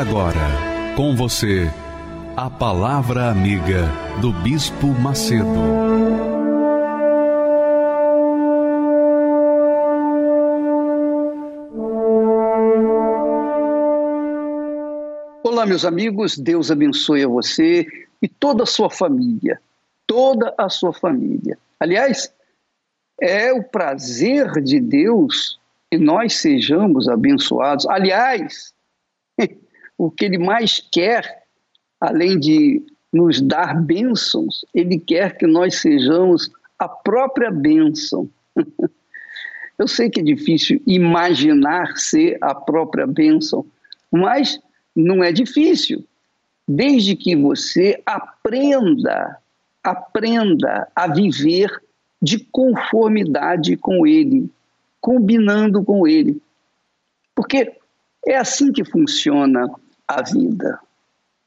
Agora, com você, a Palavra Amiga do Bispo Macedo. Olá, meus amigos, Deus abençoe a você e toda a sua família. Toda a sua família. Aliás, é o prazer de Deus que nós sejamos abençoados. Aliás, o que ele mais quer, além de nos dar bênçãos, ele quer que nós sejamos a própria bênção. Eu sei que é difícil imaginar ser a própria bênção, mas não é difícil, desde que você aprenda, aprenda a viver de conformidade com ele, combinando com ele. Porque é assim que funciona a vida.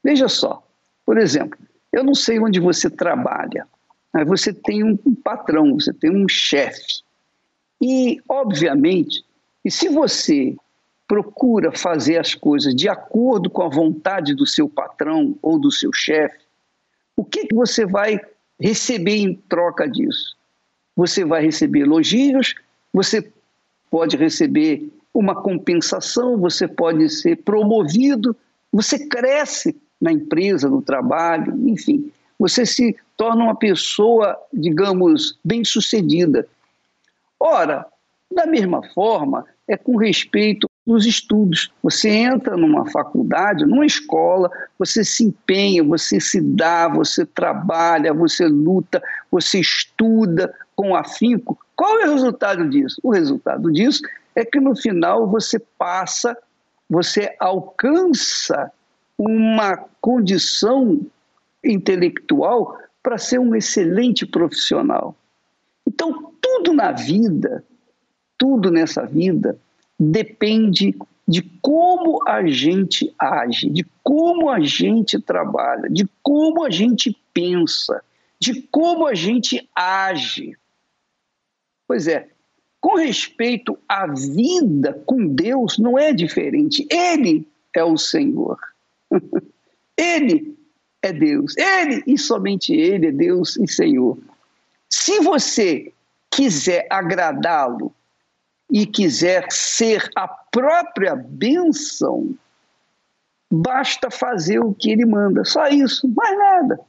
Veja só, por exemplo, eu não sei onde você trabalha, mas você tem um patrão, você tem um chefe. E, obviamente, e se você procura fazer as coisas de acordo com a vontade do seu patrão ou do seu chefe, o que, que você vai receber em troca disso? Você vai receber elogios, você pode receber uma compensação, você pode ser promovido, você cresce na empresa, no trabalho, enfim, você se torna uma pessoa, digamos, bem-sucedida. Ora, da mesma forma, é com respeito aos estudos. Você entra numa faculdade, numa escola, você se empenha, você se dá, você trabalha, você luta, você estuda com afinco. Qual é o resultado disso? O resultado disso é que no final você passa, você alcança uma condição intelectual para ser um excelente profissional. Então, tudo na vida, tudo nessa vida, depende de como a gente age, de como a gente trabalha, de como a gente pensa, de como a gente age. Pois é, com respeito à vida com Deus, não é diferente. Ele é o Senhor. Ele é Deus. Ele e somente Ele é Deus e Senhor. Se você quiser agradá-lo e quiser ser a própria bênção, basta fazer o que ele manda. Só isso, mais nada.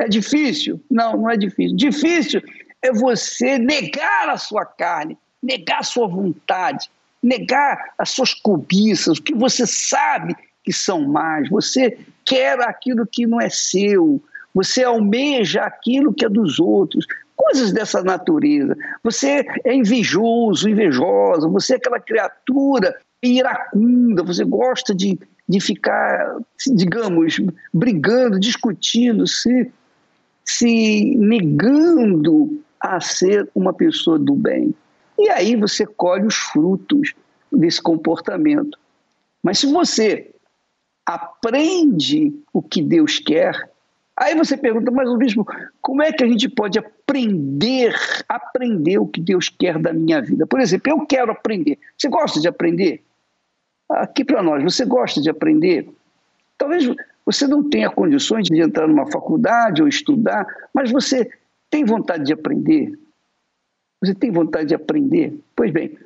É difícil? Não, não é difícil. Difícil é você negar a sua carne, negar a sua vontade, negar as suas cobiças, o que você sabe que são mais. Você quer aquilo que não é seu, você almeja aquilo que é dos outros, coisas dessa natureza. Você é invejoso, invejosa, você é aquela criatura iracunda, você gosta de, de ficar, digamos, brigando, discutindo, se, se negando a ser uma pessoa do bem. E aí você colhe os frutos desse comportamento. Mas se você aprende o que Deus quer, aí você pergunta, mas o bispo, como é que a gente pode aprender, aprender o que Deus quer da minha vida? Por exemplo, eu quero aprender. Você gosta de aprender? Aqui para nós, você gosta de aprender? Talvez você não tenha condições de entrar numa faculdade ou estudar, mas você tem vontade de aprender? Você tem vontade de aprender? Pois bem,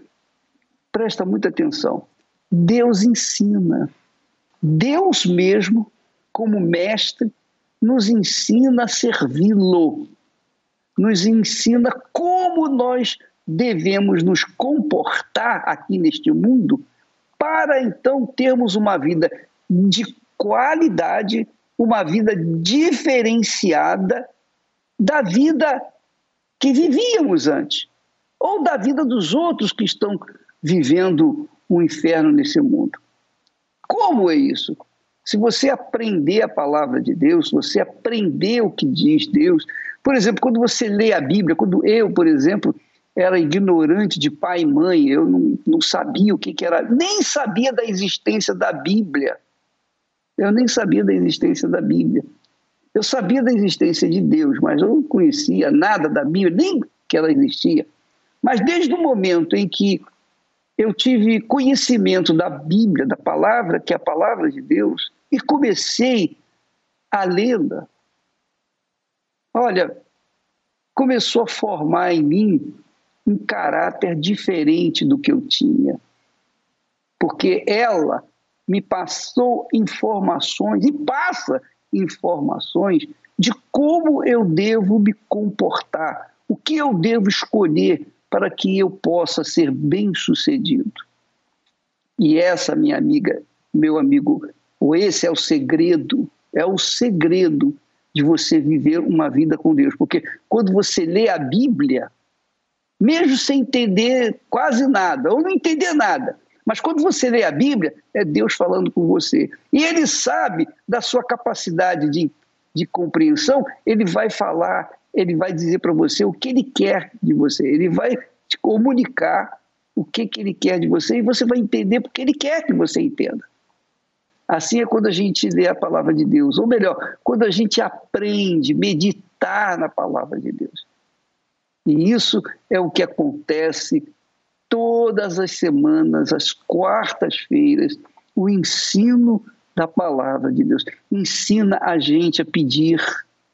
presta muita atenção. Deus ensina. Deus mesmo, como mestre, nos ensina a servi-lo. Nos ensina como nós devemos nos comportar aqui neste mundo para então termos uma vida de qualidade, uma vida diferenciada da vida que vivíamos antes, ou da vida dos outros que estão vivendo um inferno nesse mundo. Como é isso? Se você aprender a palavra de Deus, você aprender o que diz Deus. Por exemplo, quando você lê a Bíblia, quando eu, por exemplo, era ignorante de pai e mãe, eu não, não sabia o que, que era, nem sabia da existência da Bíblia. Eu nem sabia da existência da Bíblia. Eu sabia da existência de Deus, mas eu não conhecia nada da Bíblia, nem que ela existia. Mas desde o momento em que eu tive conhecimento da Bíblia, da palavra, que é a palavra de Deus, e comecei a lê-la, olha, começou a formar em mim um caráter diferente do que eu tinha. Porque ela me passou informações e passa informações de como eu devo me comportar, o que eu devo escolher para que eu possa ser bem-sucedido. E essa, minha amiga, meu amigo, ou esse é o segredo, é o segredo de você viver uma vida com Deus. Porque quando você lê a Bíblia, mesmo sem entender quase nada, ou não entender nada, mas quando você lê a Bíblia, é Deus falando com você. E Ele sabe da sua capacidade de, de compreensão, Ele vai falar, Ele vai dizer para você o que Ele quer de você. Ele vai te comunicar o que, que Ele quer de você e você vai entender porque Ele quer que você entenda. Assim é quando a gente lê a palavra de Deus, ou melhor, quando a gente aprende, meditar na palavra de Deus. E isso é o que acontece todas as semanas, às quartas-feiras, o ensino da palavra de Deus. Ensina a gente a pedir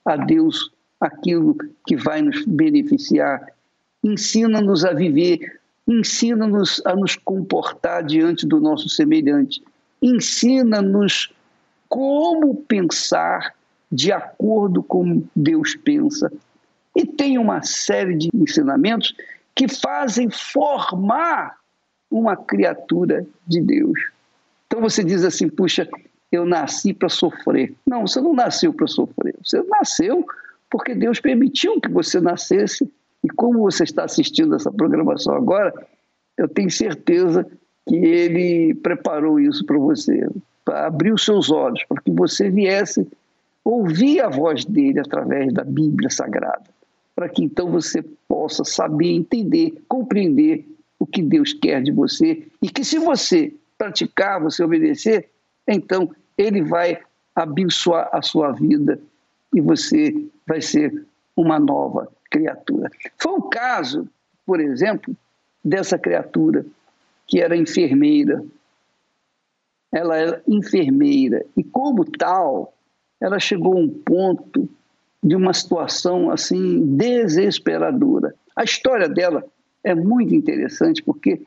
a Deus aquilo que vai nos beneficiar. Ensina-nos a viver, ensina-nos a nos comportar diante do nosso semelhante. Ensina-nos como pensar de acordo com Deus pensa. E tem uma série de ensinamentos que fazem formar uma criatura de Deus. Então você diz assim: puxa, eu nasci para sofrer. Não, você não nasceu para sofrer. Você nasceu porque Deus permitiu que você nascesse. E como você está assistindo essa programação agora, eu tenho certeza que Ele preparou isso para você, para abrir os seus olhos, para que você viesse ouvir a voz dele através da Bíblia Sagrada para que então você possa saber, entender, compreender o que Deus quer de você e que se você praticar, você obedecer, então ele vai abençoar a sua vida e você vai ser uma nova criatura. Foi o caso, por exemplo, dessa criatura que era enfermeira. Ela era enfermeira e como tal, ela chegou a um ponto de uma situação assim desesperadora. A história dela é muito interessante porque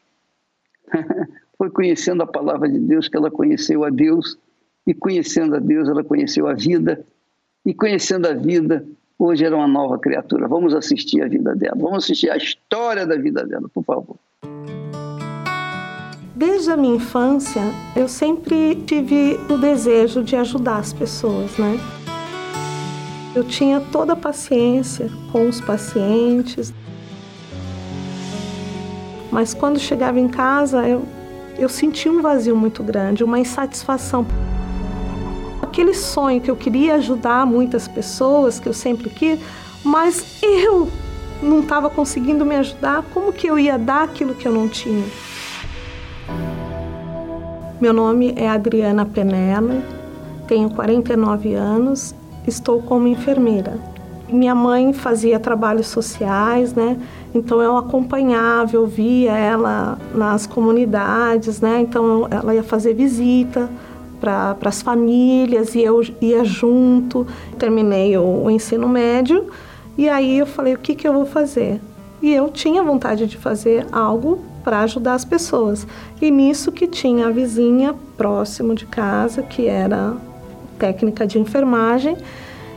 foi conhecendo a palavra de Deus que ela conheceu a Deus e conhecendo a Deus ela conheceu a vida e conhecendo a vida hoje era uma nova criatura. Vamos assistir a vida dela, vamos assistir a história da vida dela, por favor. Desde a minha infância, eu sempre tive o desejo de ajudar as pessoas, né? Eu tinha toda a paciência com os pacientes. Mas quando chegava em casa, eu, eu sentia um vazio muito grande, uma insatisfação. Aquele sonho que eu queria ajudar muitas pessoas, que eu sempre quis, mas eu não estava conseguindo me ajudar, como que eu ia dar aquilo que eu não tinha? Meu nome é Adriana Penela, tenho 49 anos estou como enfermeira. Minha mãe fazia trabalhos sociais, né? Então eu acompanhava, eu via ela nas comunidades, né? Então ela ia fazer visita para as famílias e eu ia junto. Terminei o, o ensino médio e aí eu falei: o que, que eu vou fazer? E eu tinha vontade de fazer algo para ajudar as pessoas. E nisso que tinha a vizinha próximo de casa, que era técnica de enfermagem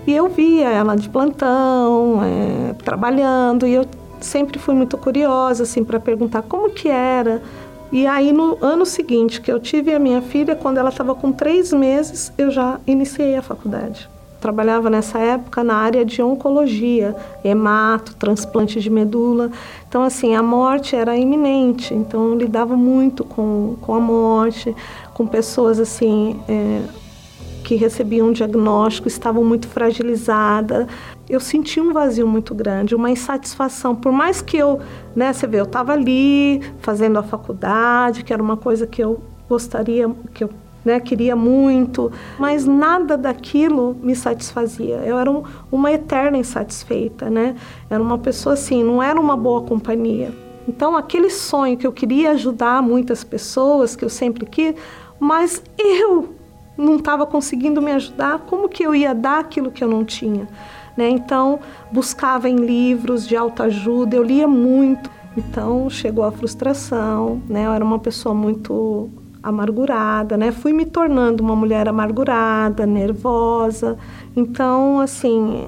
e eu via ela de plantão, é, trabalhando, e eu sempre fui muito curiosa, assim, para perguntar como que era. E aí, no ano seguinte que eu tive a minha filha, quando ela estava com três meses, eu já iniciei a faculdade. trabalhava nessa época na área de oncologia, hemato, transplante de medula. Então, assim, a morte era iminente. Então, eu lidava muito com, com a morte, com pessoas, assim, é, que recebiam um diagnóstico, estavam muito fragilizadas. Eu senti um vazio muito grande, uma insatisfação. Por mais que eu, né, você vê, eu estava ali fazendo a faculdade, que era uma coisa que eu gostaria, que eu né, queria muito, mas nada daquilo me satisfazia. Eu era um, uma eterna insatisfeita, né? Era uma pessoa assim, não era uma boa companhia. Então, aquele sonho que eu queria ajudar muitas pessoas, que eu sempre quis, mas eu não estava conseguindo me ajudar, como que eu ia dar aquilo que eu não tinha? Né? Então, buscava em livros de autoajuda, eu lia muito. Então, chegou a frustração, né? Eu era uma pessoa muito amargurada, né? Fui me tornando uma mulher amargurada, nervosa. Então, assim,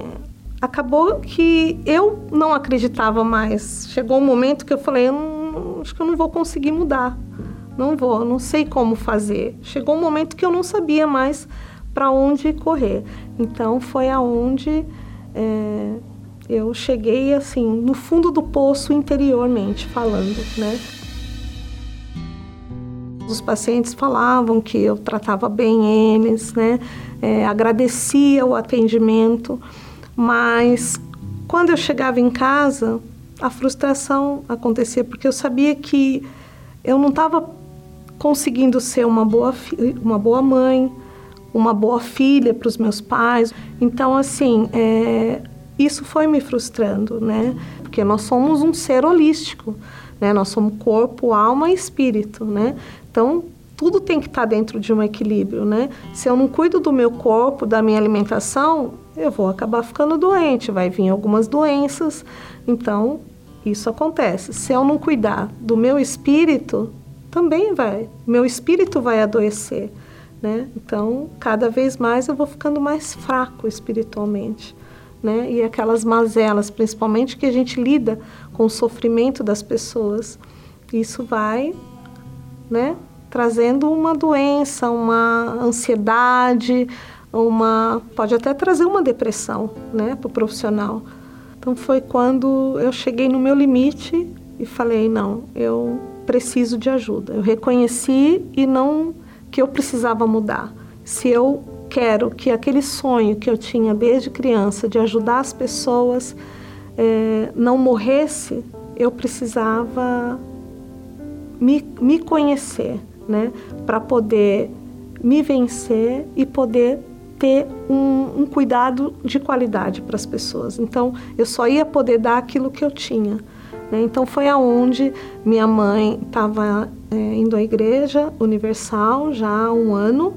acabou que eu não acreditava mais. Chegou um momento que eu falei, eu não, acho que eu não vou conseguir mudar. Não vou, não sei como fazer. Chegou um momento que eu não sabia mais para onde correr. Então, foi aonde é, eu cheguei, assim, no fundo do poço interiormente falando, né? Os pacientes falavam que eu tratava bem eles, né? É, agradecia o atendimento, mas quando eu chegava em casa, a frustração acontecia porque eu sabia que eu não estava conseguindo ser uma boa, uma boa mãe, uma boa filha para os meus pais. Então, assim, é, isso foi me frustrando, né? Porque nós somos um ser holístico, né? Nós somos corpo, alma e espírito, né? Então, tudo tem que estar tá dentro de um equilíbrio, né? Se eu não cuido do meu corpo, da minha alimentação, eu vou acabar ficando doente, vai vir algumas doenças. Então, isso acontece. Se eu não cuidar do meu espírito, também vai. Meu espírito vai adoecer, né? Então, cada vez mais eu vou ficando mais fraco espiritualmente, né? E aquelas mazelas, principalmente que a gente lida com o sofrimento das pessoas, isso vai né? Trazendo uma doença, uma ansiedade, uma pode até trazer uma depressão, né, para o profissional. Então foi quando eu cheguei no meu limite e falei não, eu preciso de ajuda. Eu reconheci e não que eu precisava mudar. Se eu quero que aquele sonho que eu tinha desde criança de ajudar as pessoas é, não morresse, eu precisava me, me conhecer, né? Para poder me vencer e poder ter um, um cuidado de qualidade para as pessoas. Então, eu só ia poder dar aquilo que eu tinha. Né? Então, foi aonde minha mãe estava é, indo à igreja universal já há um ano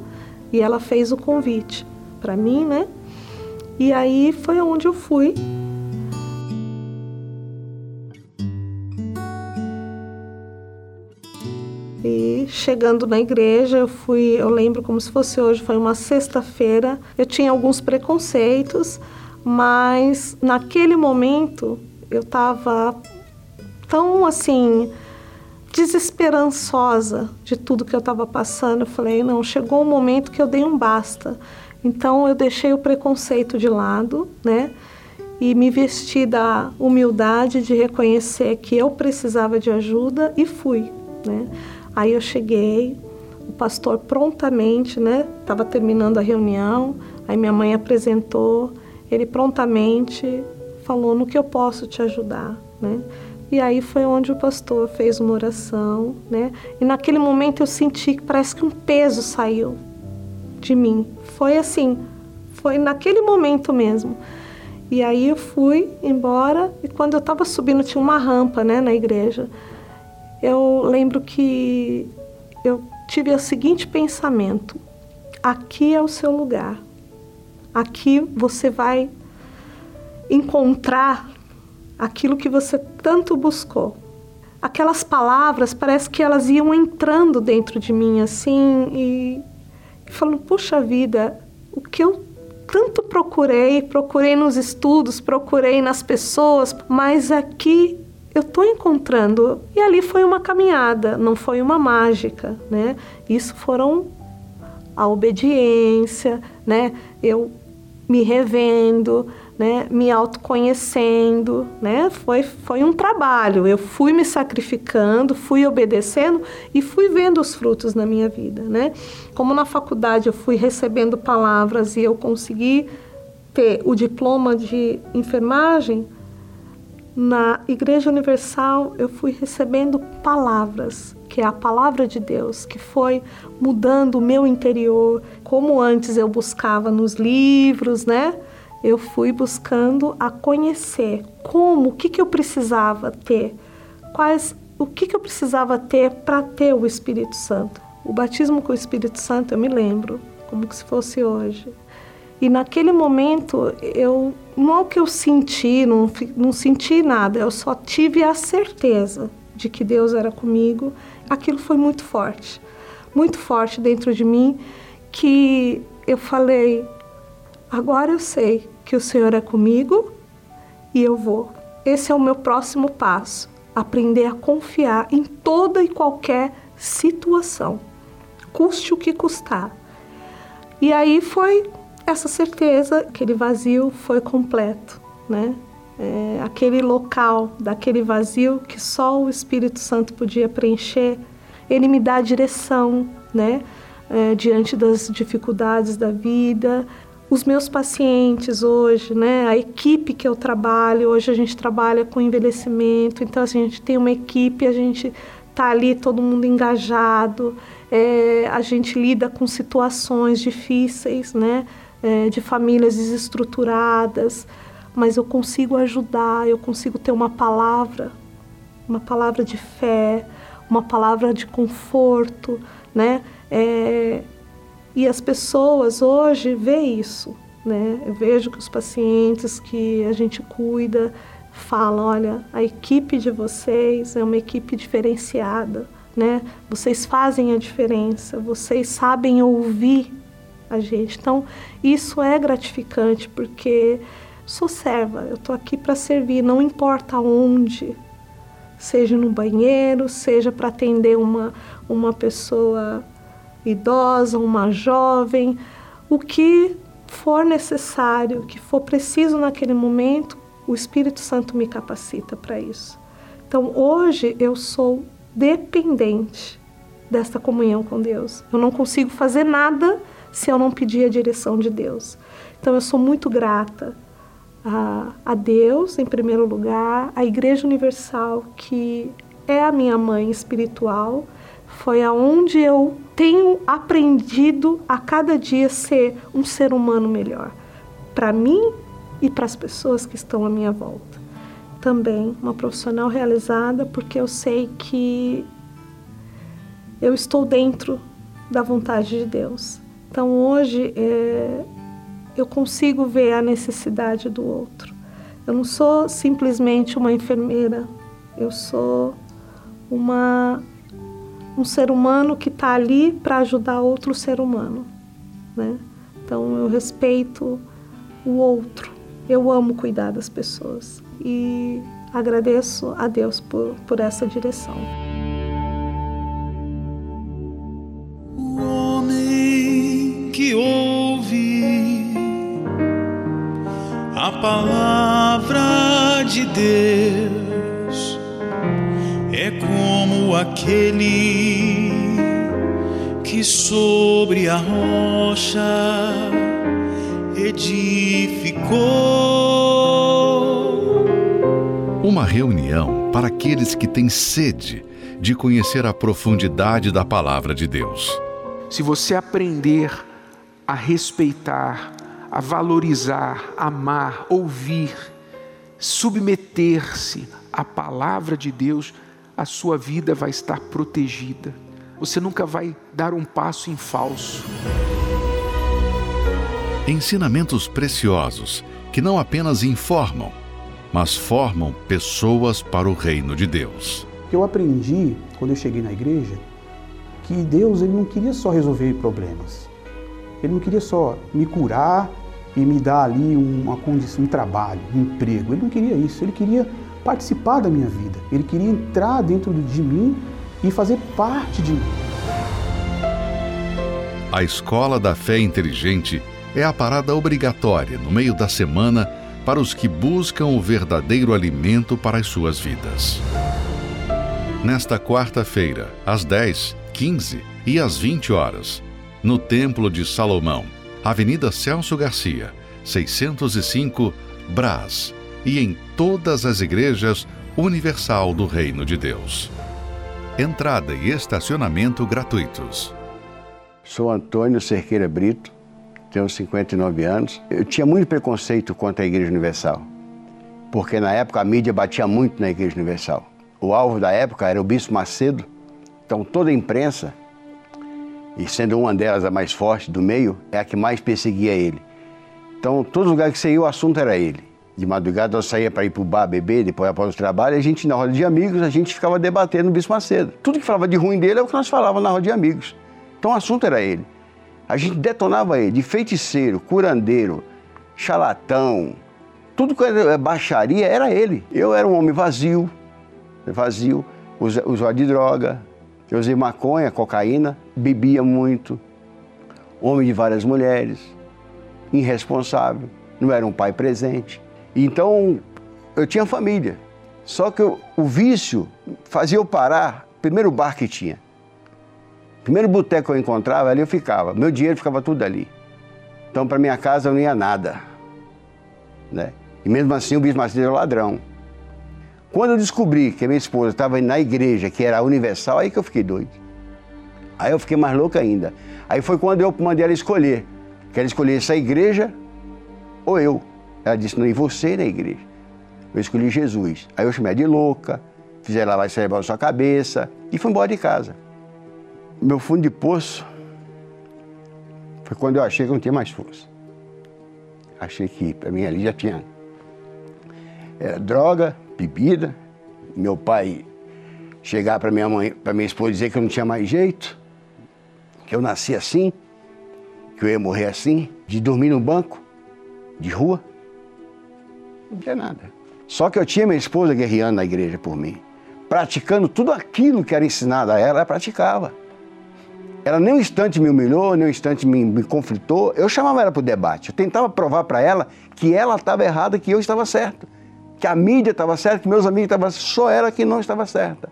e ela fez o convite para mim, né? E aí foi aonde eu fui E chegando na igreja, eu fui, eu lembro como se fosse hoje, foi uma sexta-feira. Eu tinha alguns preconceitos, mas naquele momento eu estava tão assim desesperançosa de tudo que eu estava passando. Eu falei, não, chegou um momento que eu dei um basta. Então eu deixei o preconceito de lado, né? E me vesti da humildade de reconhecer que eu precisava de ajuda e fui, né? Aí eu cheguei, o pastor prontamente, né? Estava terminando a reunião, aí minha mãe apresentou, ele prontamente falou no que eu posso te ajudar, né? E aí foi onde o pastor fez uma oração, né? E naquele momento eu senti que parece que um peso saiu de mim. Foi assim, foi naquele momento mesmo. E aí eu fui embora e quando eu estava subindo tinha uma rampa, né, na igreja eu lembro que eu tive o seguinte pensamento: aqui é o seu lugar. Aqui você vai encontrar aquilo que você tanto buscou. Aquelas palavras parece que elas iam entrando dentro de mim assim e, e falando: puxa vida, o que eu tanto procurei, procurei nos estudos, procurei nas pessoas, mas aqui eu estou encontrando. E ali foi uma caminhada, não foi uma mágica, né? Isso foram a obediência, né? Eu me revendo, né, me autoconhecendo, né? Foi, foi um trabalho. Eu fui me sacrificando, fui obedecendo e fui vendo os frutos na minha vida, né? Como na faculdade eu fui recebendo palavras e eu consegui ter o diploma de enfermagem, na Igreja Universal eu fui recebendo palavras, que é a palavra de Deus, que foi mudando o meu interior, como antes eu buscava nos livros, né? Eu fui buscando a conhecer como, o que, que eu precisava ter, quais, o que, que eu precisava ter para ter o Espírito Santo. O batismo com o Espírito Santo eu me lembro, como se fosse hoje. E naquele momento eu não é que eu senti, não, não senti nada, eu só tive a certeza de que Deus era comigo. Aquilo foi muito forte, muito forte dentro de mim, que eu falei: agora eu sei que o Senhor é comigo e eu vou. Esse é o meu próximo passo. Aprender a confiar em toda e qualquer situação, custe o que custar. E aí foi essa certeza, aquele vazio foi completo, né? É, aquele local daquele vazio que só o Espírito Santo podia preencher, ele me dá direção, né? É, diante das dificuldades da vida, os meus pacientes hoje, né, a equipe que eu trabalho, hoje a gente trabalha com envelhecimento, então assim, a gente tem uma equipe, a gente tá ali todo mundo engajado, é, a gente lida com situações difíceis, né, é, de famílias desestruturadas, mas eu consigo ajudar, eu consigo ter uma palavra, uma palavra de fé, uma palavra de conforto, né, é, e as pessoas hoje veem isso, né? Eu vejo que os pacientes que a gente cuida falam, olha, a equipe de vocês é uma equipe diferenciada, né? Vocês fazem a diferença, vocês sabem ouvir a gente. Então, isso é gratificante porque sou serva, eu estou aqui para servir, não importa onde, seja no banheiro, seja para atender uma, uma pessoa idosa, uma jovem, o que for necessário, o que for preciso naquele momento, o Espírito Santo me capacita para isso. Então hoje eu sou dependente desta comunhão com Deus. Eu não consigo fazer nada se eu não pedir a direção de Deus. Então eu sou muito grata a, a Deus, em primeiro lugar, à Igreja Universal, que é a minha mãe espiritual, foi aonde eu tenho aprendido a cada dia ser um ser humano melhor, para mim e para as pessoas que estão à minha volta. Também uma profissional realizada porque eu sei que eu estou dentro da vontade de Deus. Então hoje é, eu consigo ver a necessidade do outro. Eu não sou simplesmente uma enfermeira, eu sou uma um ser humano que está ali para ajudar outro ser humano, né? Então eu respeito o outro, eu amo cuidar das pessoas e agradeço a Deus por, por essa direção. O homem que ouve a palavra de Deus aquele que sobre a rocha edificou. Uma reunião para aqueles que têm sede de conhecer a profundidade da palavra de Deus. Se você aprender a respeitar, a valorizar, amar, ouvir, submeter-se à palavra de Deus, a sua vida vai estar protegida. Você nunca vai dar um passo em falso. Ensinamentos preciosos que não apenas informam, mas formam pessoas para o reino de Deus. Eu aprendi quando eu cheguei na igreja que Deus ele não queria só resolver problemas. Ele não queria só me curar e me dar ali uma condição, um trabalho, um emprego. Ele não queria isso. Ele queria participar da minha vida. Ele queria entrar dentro de mim e fazer parte de mim. A Escola da Fé Inteligente é a parada obrigatória no meio da semana para os que buscam o verdadeiro alimento para as suas vidas. Nesta quarta-feira, às 10, 15 e às 20 horas, no Templo de Salomão, Avenida Celso Garcia, 605, Brás, e em todas as igrejas universal do Reino de Deus. Entrada e estacionamento gratuitos. Sou Antônio Cerqueira Brito, tenho 59 anos. Eu tinha muito preconceito contra a Igreja Universal, porque na época a mídia batia muito na Igreja Universal. O alvo da época era o Bispo Macedo, então toda a imprensa, e sendo uma delas a mais forte do meio, é a que mais perseguia ele. Então, todo lugar que você ia, o assunto era ele. De madrugada eu saía para ir para o bar beber, depois após o trabalho, a gente, na roda de amigos, a gente ficava debatendo o Bispo Macedo. Tudo que falava de ruim dele é o que nós falávamos na roda de amigos. Então o assunto era ele. A gente detonava ele de feiticeiro, curandeiro, charlatão, tudo que era baixaria era ele. Eu era um homem vazio, vazio, usuário de droga, eu usei maconha, cocaína, bebia muito, homem de várias mulheres irresponsável, não era um pai presente. Então, eu tinha família. Só que eu, o vício fazia eu parar, primeiro bar que tinha. Primeiro boteco que eu encontrava, ali eu ficava. Meu dinheiro ficava tudo ali. Então, para minha casa eu não ia nada. Né? E mesmo assim, o bispo Macedo era ladrão. Quando eu descobri que a minha esposa estava na igreja, que era universal, aí que eu fiquei doido. Aí eu fiquei mais louco ainda. Aí foi quando eu mandei ela escolher. Quer escolher essa igreja ou eu? Ela disse, não, e você na igreja? Eu escolhi Jesus. Aí eu chamei de louca, fiz ela lavar cerebral na sua cabeça e fui embora de casa. Meu fundo de poço foi quando eu achei que não tinha mais força. Achei que para mim ali já tinha era droga, bebida. Meu pai chegar para minha mãe, para minha esposa dizer que eu não tinha mais jeito, que eu nasci assim que eu ia morrer assim, de dormir no banco, de rua. Não tinha nada. Só que eu tinha minha esposa guerreando na igreja por mim, praticando tudo aquilo que era ensinado a ela, ela praticava. Ela nem um instante me humilhou, nem um instante me, me conflitou. Eu chamava ela para o debate. Eu tentava provar para ela que ela estava errada, que eu estava certo. Que a mídia estava certa, que meus amigos estavam só ela que não estava certa.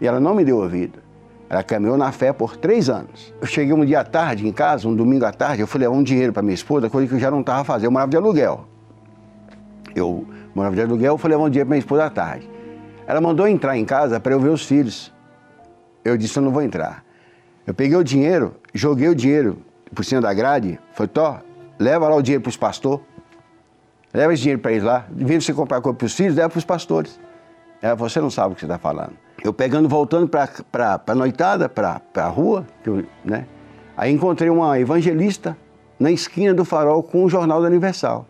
E ela não me deu ouvido. Ela caminhou na fé por três anos. Eu cheguei um dia à tarde em casa, um domingo à tarde, eu fui levar um dinheiro para minha esposa, coisa que eu já não estava fazendo. Eu morava de aluguel. Eu morava de aluguel, fui levar um dinheiro para minha esposa à tarde. Ela mandou entrar em casa para eu ver os filhos. Eu disse, eu não vou entrar. Eu peguei o dinheiro, joguei o dinheiro por cima da grade, falei, Tó, leva lá o dinheiro para os pastores. Leva esse dinheiro para eles lá. De vez você comprar coisa para os filhos, leva para os pastores. Ela, você não sabe o que você está falando. Eu pegando, voltando para a noitada, para a rua, eu, né? Aí encontrei uma evangelista na esquina do farol com o jornal da Universal.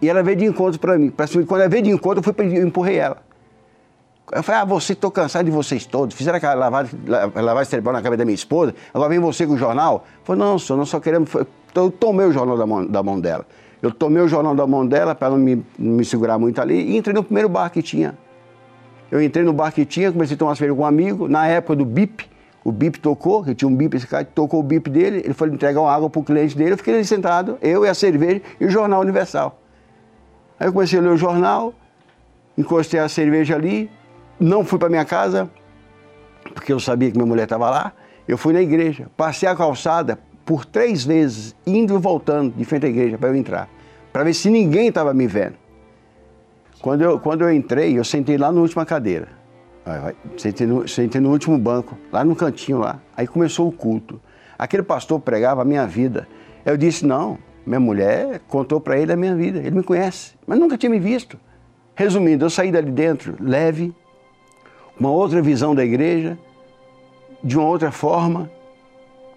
E ela veio de encontro para mim. Quando ela veio de encontro, eu, fui, eu empurrei ela. Eu falei, ah, você, estou cansado de vocês todos. Fizeram aquela lavagem, lavagem cerebral na cabeça da minha esposa, agora vem você com o jornal. Eu falei, não, senhor, nós só queremos... Eu tomei o jornal da mão, da mão dela. Eu tomei o jornal da mão dela para ela não me, me segurar muito ali e entrei no primeiro bar que tinha. Eu entrei no bar que tinha, comecei a tomar cerveja com um amigo, na época do BIP, o BIP tocou, que tinha um BIP, esse cara tocou o BIP dele, ele foi entregar uma água para o cliente dele, eu fiquei ali sentado, eu e a cerveja e o Jornal Universal. Aí eu comecei a ler o jornal, encostei a cerveja ali, não fui para minha casa, porque eu sabia que minha mulher estava lá, eu fui na igreja, passei a calçada por três vezes, indo e voltando de frente à igreja para eu entrar, para ver se ninguém estava me vendo. Quando eu, quando eu entrei, eu sentei lá na última cadeira. Sentei no, sentei no último banco, lá no cantinho lá. Aí começou o culto. Aquele pastor pregava a minha vida. Eu disse, não, minha mulher contou para ele a minha vida. Ele me conhece, mas nunca tinha me visto. Resumindo, eu saí dali dentro leve, uma outra visão da igreja, de uma outra forma,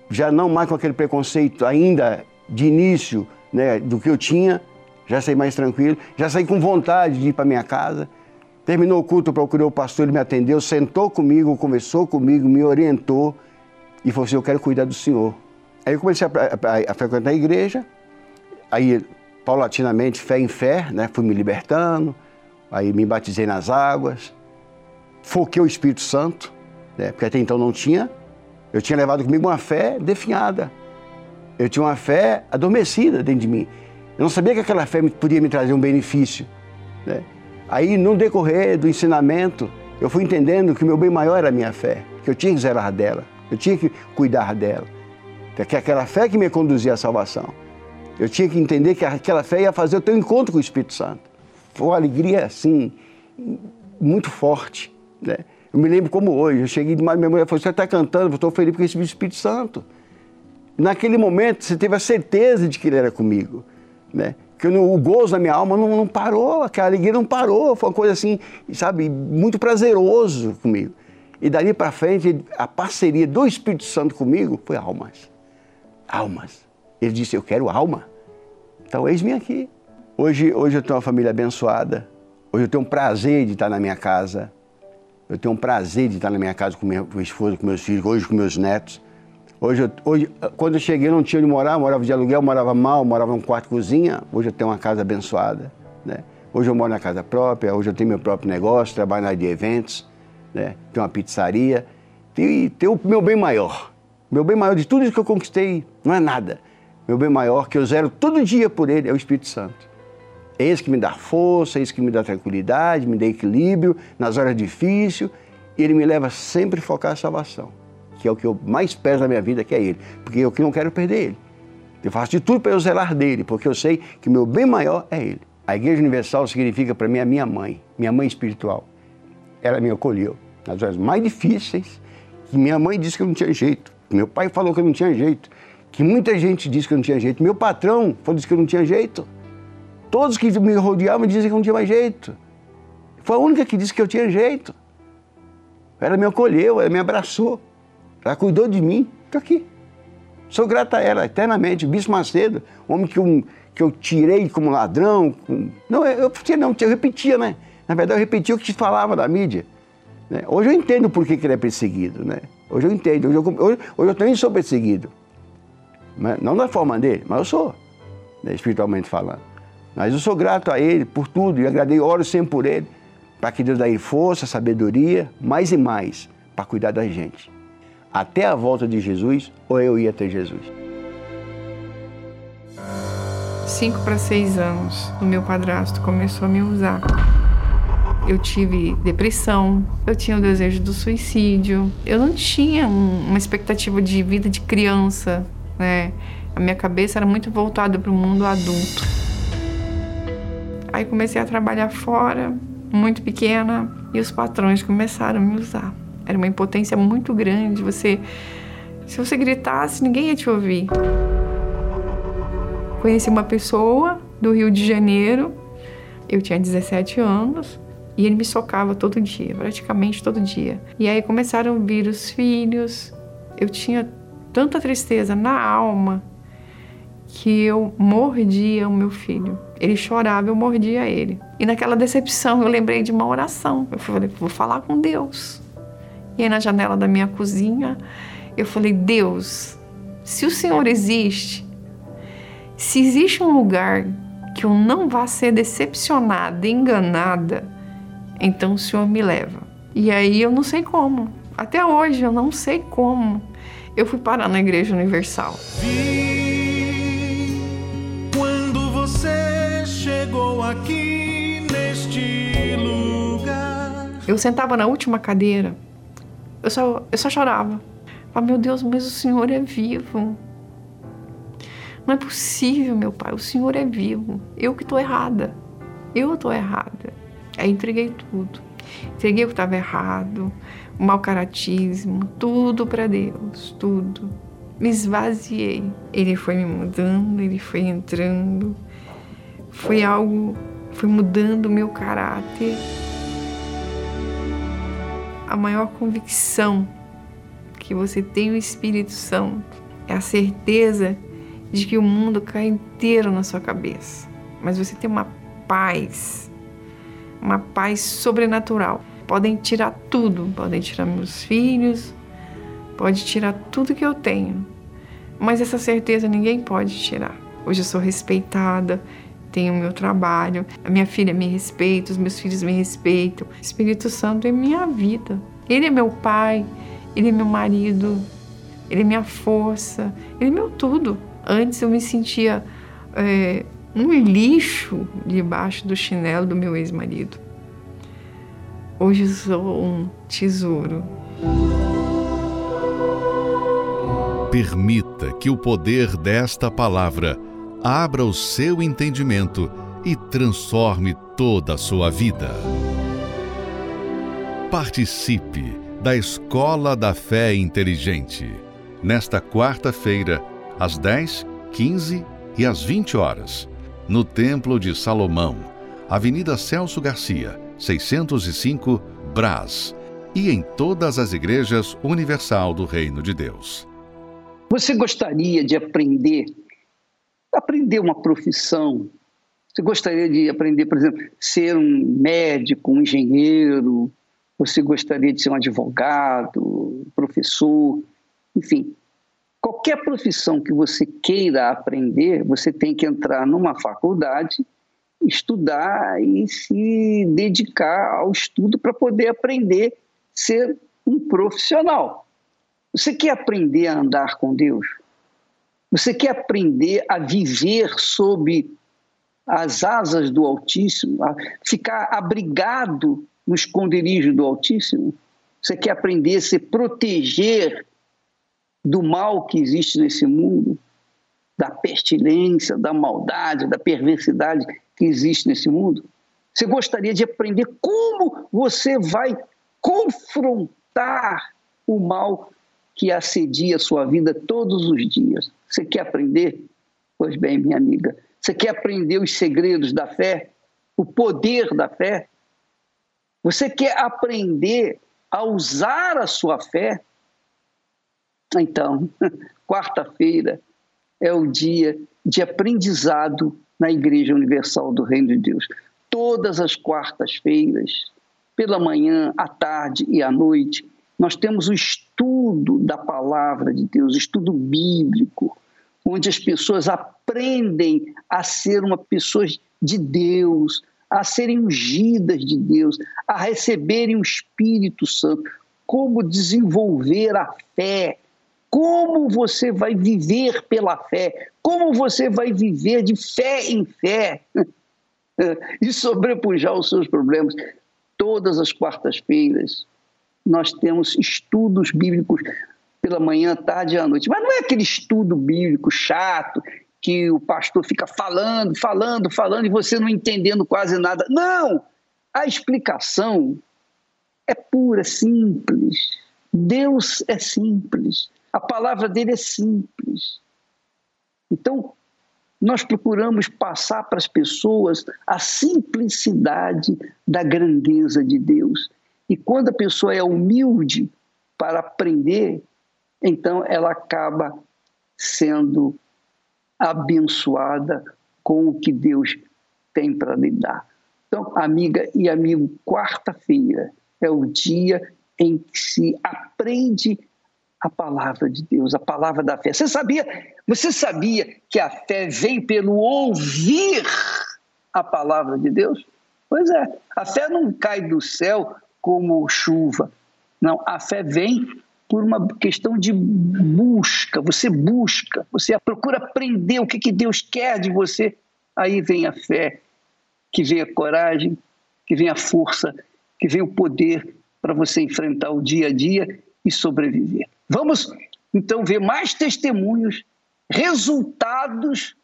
já não mais com aquele preconceito ainda de início né, do que eu tinha, já saí mais tranquilo, já saí com vontade de ir para minha casa. Terminou o culto, eu procurei o pastor, ele me atendeu, sentou comigo, conversou comigo, me orientou e falou assim: Eu quero cuidar do senhor. Aí eu comecei a, a, a frequentar a igreja, aí paulatinamente, fé em fé, né, fui me libertando, aí me batizei nas águas, foquei o Espírito Santo, né, porque até então não tinha. Eu tinha levado comigo uma fé definhada. Eu tinha uma fé adormecida dentro de mim. Eu não sabia que aquela fé podia me trazer um benefício. Né? Aí, no decorrer do ensinamento, eu fui entendendo que o meu bem maior era a minha fé, que eu tinha que zelar dela, eu tinha que cuidar dela, que aquela fé que me conduzia à salvação. Eu tinha que entender que aquela fé ia fazer o teu encontro com o Espírito Santo. Foi uma alegria, assim, muito forte. Né? Eu me lembro como hoje, eu cheguei demais, minha mulher falou, você está cantando, eu estou feliz porque recebi o Espírito Santo. Naquele momento, você teve a certeza de que ele era comigo. Né? Que o gozo da minha alma não, não parou, aquela alegria não parou, foi uma coisa assim, sabe, muito prazeroso comigo. E dali para frente, a parceria do Espírito Santo comigo foi almas. Almas. Ele disse, eu quero alma. Então, eis-me aqui. Hoje, hoje eu tenho uma família abençoada. Hoje eu tenho um prazer de estar na minha casa. Eu tenho um prazer de estar na minha casa com minha, com minha esposa, com meus filhos, hoje com meus netos. Hoje, hoje, quando eu cheguei, eu não tinha onde morar, morava de aluguel, morava mal, morava num quarto cozinha. Hoje eu tenho uma casa abençoada. Né? Hoje eu moro na casa própria, hoje eu tenho meu próprio negócio, trabalho na área de eventos, né? tenho uma pizzaria. E tenho o meu bem maior. Meu bem maior de tudo isso que eu conquistei não é nada. Meu bem maior, que eu zero todo dia por ele, é o Espírito Santo. É esse que me dá força, é esse que me dá tranquilidade, me dá equilíbrio nas horas difíceis. E ele me leva sempre a focar a salvação que é o que eu mais peço na minha vida, que é Ele, porque eu que não quero perder Ele. Eu faço de tudo para eu zelar dele, porque eu sei que meu bem maior é Ele. A Igreja Universal significa para mim a minha mãe, minha mãe espiritual. Ela me acolheu nas horas mais difíceis, que minha mãe disse que eu não tinha jeito, meu pai falou que eu não tinha jeito, que muita gente disse que eu não tinha jeito, meu patrão falou que eu não tinha jeito. Todos que me rodeavam diziam que eu não tinha mais jeito. Foi a única que disse que eu tinha jeito. Ela me acolheu, ela me abraçou. Ela cuidou de mim, estou aqui. Sou grata a ela eternamente. Bispo Macedo, homem que eu, que eu tirei como ladrão. Com... Não, eu, eu, não, eu repetia, né? Na verdade, eu repetia o que te falava da mídia. Né? Hoje eu entendo por que, que ele é perseguido, né? Hoje eu entendo. Hoje eu, hoje, hoje eu também sou perseguido. Não da forma dele, mas eu sou, né? espiritualmente falando. Mas eu sou grato a ele por tudo e agradeço, oro sempre por ele, para que Deus dê força, sabedoria, mais e mais, para cuidar da gente até a volta de Jesus ou eu ia ter Jesus? Cinco para seis anos, o meu padrasto começou a me usar. Eu tive depressão, eu tinha o desejo do suicídio, eu não tinha uma expectativa de vida de criança, né? A minha cabeça era muito voltada para o mundo adulto. Aí comecei a trabalhar fora, muito pequena, e os patrões começaram a me usar. Era uma impotência muito grande. Você, se você gritasse, ninguém ia te ouvir. Conheci uma pessoa do Rio de Janeiro. Eu tinha 17 anos e ele me socava todo dia, praticamente todo dia. E aí começaram a vir os filhos. Eu tinha tanta tristeza na alma que eu mordia o meu filho. Ele chorava, eu mordia ele. E naquela decepção eu lembrei de uma oração. Eu falei, vou falar com Deus. E aí na janela da minha cozinha, eu falei: Deus, se o Senhor existe, se existe um lugar que eu não vá ser decepcionada, enganada, então o Senhor me leva. E aí eu não sei como. Até hoje eu não sei como. Eu fui parar na Igreja Universal. Vi quando você chegou aqui neste lugar. Eu sentava na última cadeira eu só, eu só chorava. Falava, meu Deus, mas o Senhor é vivo. Não é possível, meu pai, o Senhor é vivo. Eu que estou errada. Eu estou errada. Aí entreguei tudo. Entreguei o que estava errado, o mau caratismo, tudo para Deus, tudo. Me esvaziei. Ele foi me mudando, ele foi entrando. Foi algo, foi mudando o meu caráter a maior convicção que você tem o Espírito Santo é a certeza de que o mundo cai inteiro na sua cabeça. Mas você tem uma paz, uma paz sobrenatural. Podem tirar tudo, podem tirar meus filhos, pode tirar tudo que eu tenho. Mas essa certeza ninguém pode tirar. Hoje eu sou respeitada, tenho meu trabalho, a minha filha me respeita, os meus filhos me respeitam. O Espírito Santo é minha vida. Ele é meu pai, ele é meu marido, ele é minha força, ele é meu tudo. Antes eu me sentia é, um lixo debaixo do chinelo do meu ex-marido. Hoje sou um tesouro. Permita que o poder desta palavra abra o seu entendimento e transforme toda a sua vida. Participe da Escola da Fé Inteligente. Nesta quarta-feira, às 10, 15 e às 20 horas, no Templo de Salomão, Avenida Celso Garcia, 605, Brás, e em todas as igrejas universal do Reino de Deus. Você gostaria de aprender aprender uma profissão? Você gostaria de aprender, por exemplo, ser um médico, um engenheiro? Você gostaria de ser um advogado, professor? Enfim, qualquer profissão que você queira aprender, você tem que entrar numa faculdade, estudar e se dedicar ao estudo para poder aprender ser um profissional. Você quer aprender a andar com Deus? Você quer aprender a viver sob as asas do Altíssimo, a ficar abrigado no esconderijo do Altíssimo? Você quer aprender a se proteger do mal que existe nesse mundo, da pestilência, da maldade, da perversidade que existe nesse mundo? Você gostaria de aprender como você vai confrontar o mal que assedia a sua vida todos os dias? Você quer aprender? Pois bem, minha amiga, você quer aprender os segredos da fé, o poder da fé? Você quer aprender a usar a sua fé? Então, quarta-feira é o dia de aprendizado na Igreja Universal do Reino de Deus. Todas as quartas-feiras, pela manhã, à tarde e à noite, nós temos o estudo da palavra de Deus, estudo bíblico, onde as pessoas aprendem a ser uma pessoa de Deus, a serem ungidas de Deus, a receberem o Espírito Santo, como desenvolver a fé, como você vai viver pela fé, como você vai viver de fé em fé e sobrepujar os seus problemas. Todas as quartas-feiras nós temos estudos bíblicos pela manhã, tarde e à noite. Mas não é aquele estudo bíblico chato que o pastor fica falando, falando, falando e você não entendendo quase nada. Não! A explicação é pura, simples. Deus é simples. A palavra dele é simples. Então, nós procuramos passar para as pessoas a simplicidade da grandeza de Deus. E quando a pessoa é humilde para aprender, então ela acaba sendo abençoada com o que Deus tem para lhe dar. Então, amiga e amigo, quarta-feira é o dia em que se aprende a palavra de Deus, a palavra da fé. Você sabia? Você sabia que a fé vem pelo ouvir a palavra de Deus? Pois é, a fé não cai do céu como chuva. Não, a fé vem por uma questão de busca. Você busca, você procura aprender o que, que Deus quer de você. Aí vem a fé, que vem a coragem, que vem a força, que vem o poder para você enfrentar o dia a dia e sobreviver. Vamos então ver mais testemunhos, resultados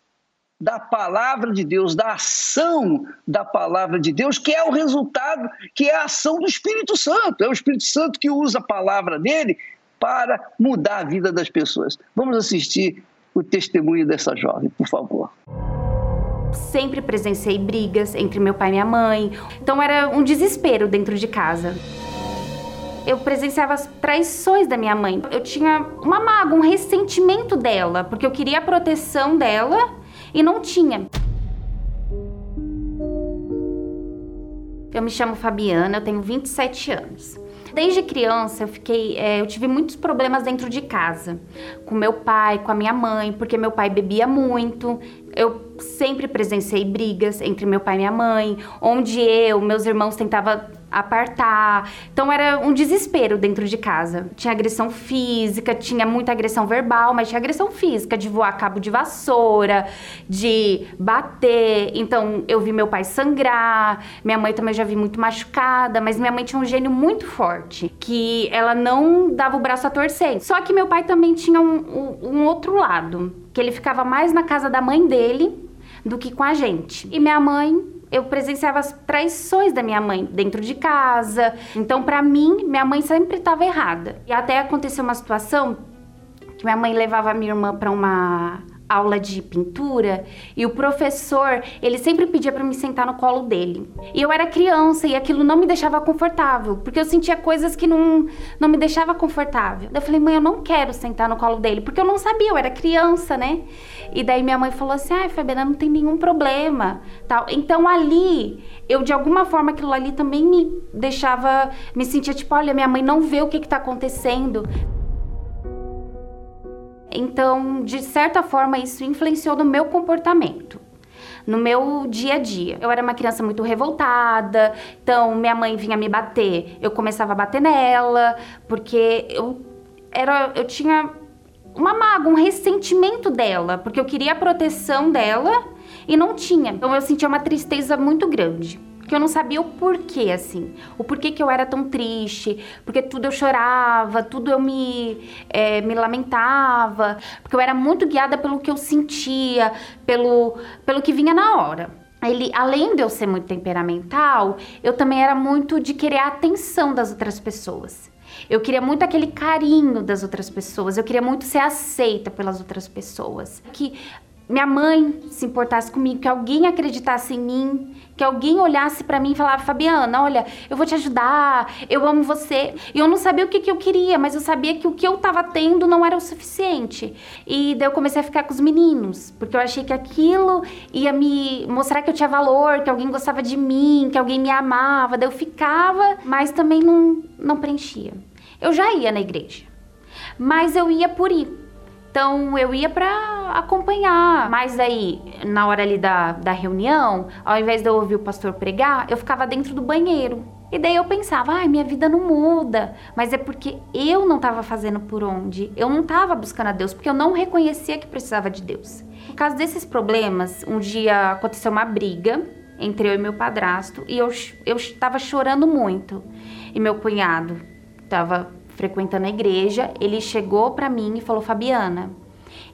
da palavra de Deus, da ação da palavra de Deus, que é o resultado, que é a ação do Espírito Santo. É o Espírito Santo que usa a palavra dele para mudar a vida das pessoas. Vamos assistir o testemunho dessa jovem, por favor. Sempre presenciei brigas entre meu pai e minha mãe, então era um desespero dentro de casa. Eu presenciava as traições da minha mãe. Eu tinha uma mágoa, um ressentimento dela, porque eu queria a proteção dela e não tinha. Eu me chamo Fabiana, eu tenho 27 anos. Desde criança eu fiquei, é, eu tive muitos problemas dentro de casa, com meu pai, com a minha mãe, porque meu pai bebia muito. Eu sempre presenciei brigas entre meu pai e minha mãe, onde eu, meus irmãos tentava apartar. Então era um desespero dentro de casa. Tinha agressão física, tinha muita agressão verbal, mas tinha agressão física, de voar cabo de vassoura, de bater. Então eu vi meu pai sangrar, minha mãe também já vi muito machucada, mas minha mãe tinha um gênio muito forte, que ela não dava o braço a torcer. Só que meu pai também tinha um, um, um outro lado, que ele ficava mais na casa da mãe dele do que com a gente. E minha mãe eu presenciava as traições da minha mãe dentro de casa. Então, para mim, minha mãe sempre estava errada. E até aconteceu uma situação que minha mãe levava minha irmã para uma aula de pintura e o professor, ele sempre pedia para me sentar no colo dele. E eu era criança e aquilo não me deixava confortável, porque eu sentia coisas que não, não me deixava confortável. Eu falei, mãe, eu não quero sentar no colo dele, porque eu não sabia, eu era criança, né? E daí minha mãe falou assim: ai, Fabiana, não tem nenhum problema. tal. Então ali, eu de alguma forma aquilo ali também me deixava, me sentia tipo: olha, minha mãe não vê o que está acontecendo. Então, de certa forma, isso influenciou no meu comportamento no meu dia a dia. Eu era uma criança muito revoltada, então minha mãe vinha me bater, eu começava a bater nela, porque eu era eu tinha uma mágoa, um ressentimento dela, porque eu queria a proteção dela e não tinha. Então eu sentia uma tristeza muito grande. Que eu não sabia o porquê, assim. O porquê que eu era tão triste. Porque tudo eu chorava, tudo eu me, é, me lamentava. Porque eu era muito guiada pelo que eu sentia, pelo, pelo que vinha na hora ele, além de eu ser muito temperamental, eu também era muito de querer a atenção das outras pessoas. Eu queria muito aquele carinho das outras pessoas, eu queria muito ser aceita pelas outras pessoas. Que minha mãe se importasse comigo, que alguém acreditasse em mim, que alguém olhasse para mim e falasse: Fabiana, olha, eu vou te ajudar, eu amo você. E eu não sabia o que, que eu queria, mas eu sabia que o que eu tava tendo não era o suficiente. E daí eu comecei a ficar com os meninos, porque eu achei que aquilo ia me mostrar que eu tinha valor, que alguém gostava de mim, que alguém me amava. Daí eu ficava, mas também não, não preenchia. Eu já ia na igreja, mas eu ia por ir. Então eu ia para acompanhar. Mas aí, na hora ali da, da reunião, ao invés de eu ouvir o pastor pregar, eu ficava dentro do banheiro. E daí eu pensava, ai, minha vida não muda. Mas é porque eu não estava fazendo por onde. Eu não estava buscando a Deus, porque eu não reconhecia que precisava de Deus. Por causa desses problemas, um dia aconteceu uma briga entre eu e meu padrasto e eu estava chorando muito. E meu cunhado estava frequentando a igreja, ele chegou para mim e falou: Fabiana,